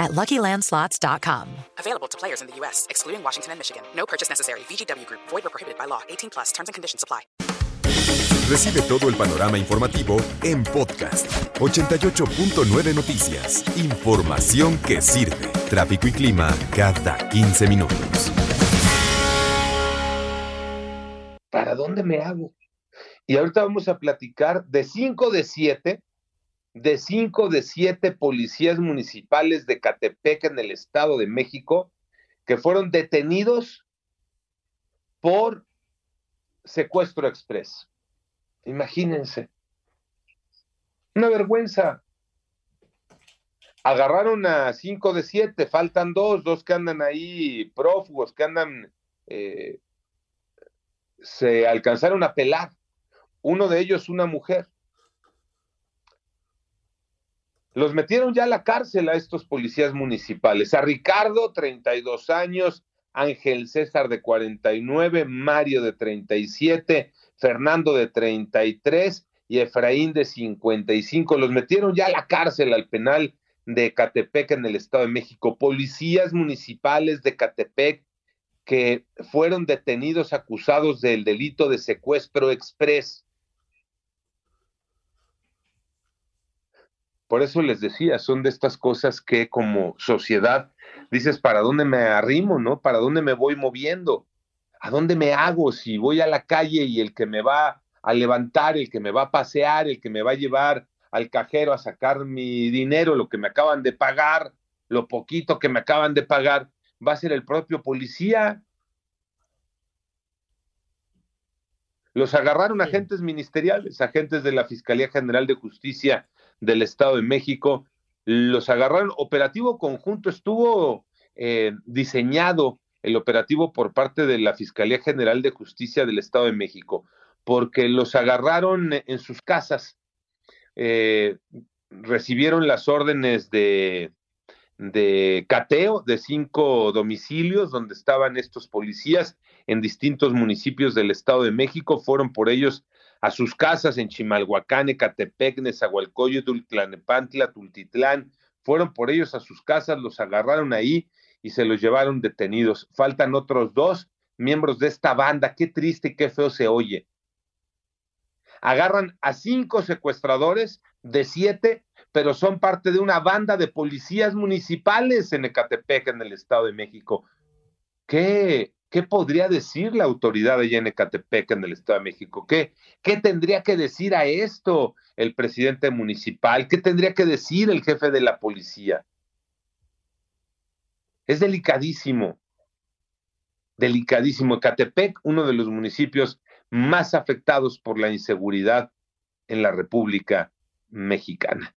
at LuckyLandSlots.com. Available to players in the U.S., excluding Washington and Michigan. No purchase necessary. VGW Group. Void or prohibited by law. 18 plus. Terms and conditions apply. Recibe todo el panorama informativo en podcast 88.9 Noticias. Información que sirve. Tráfico y clima cada 15 minutos. ¿Para dónde me hago? Y ahorita vamos a platicar de 5 de 7, de 5 de 7 policías municipales de Catepec en el Estado de México que fueron detenidos por secuestro express. Imagínense. Una vergüenza. Agarraron a cinco de siete, faltan dos, dos que andan ahí prófugos, que andan, eh, se alcanzaron a pelar. Uno de ellos, una mujer. Los metieron ya a la cárcel a estos policías municipales. A Ricardo, 32 años, Ángel César de 49, Mario de 37, Fernando de 33 y Efraín de 55. Los metieron ya a la cárcel, al penal de Catepec en el Estado de México. Policías municipales de Catepec que fueron detenidos acusados del delito de secuestro express. Por eso les decía, son de estas cosas que como sociedad dices, ¿para dónde me arrimo, no? ¿Para dónde me voy moviendo? ¿A dónde me hago si voy a la calle y el que me va a levantar, el que me va a pasear, el que me va a llevar al cajero a sacar mi dinero, lo que me acaban de pagar, lo poquito que me acaban de pagar, va a ser el propio policía? Los agarraron agentes ministeriales, agentes de la Fiscalía General de Justicia del Estado de México, los agarraron, operativo conjunto, estuvo eh, diseñado el operativo por parte de la Fiscalía General de Justicia del Estado de México, porque los agarraron en sus casas, eh, recibieron las órdenes de, de cateo de cinco domicilios donde estaban estos policías en distintos municipios del Estado de México, fueron por ellos a sus casas en Chimalhuacán, Ecatepec, Nezahualcóyotl, Tlanepantla, Tultitlán, fueron por ellos a sus casas, los agarraron ahí y se los llevaron detenidos. Faltan otros dos miembros de esta banda, qué triste y qué feo se oye. Agarran a cinco secuestradores de siete, pero son parte de una banda de policías municipales en Ecatepec, en el Estado de México. ¿Qué, ¿Qué podría decir la autoridad de en Ecatepec, en el Estado de México? ¿Qué, ¿Qué tendría que decir a esto el presidente municipal? ¿Qué tendría que decir el jefe de la policía? Es delicadísimo, delicadísimo. Ecatepec, uno de los municipios más afectados por la inseguridad en la República Mexicana.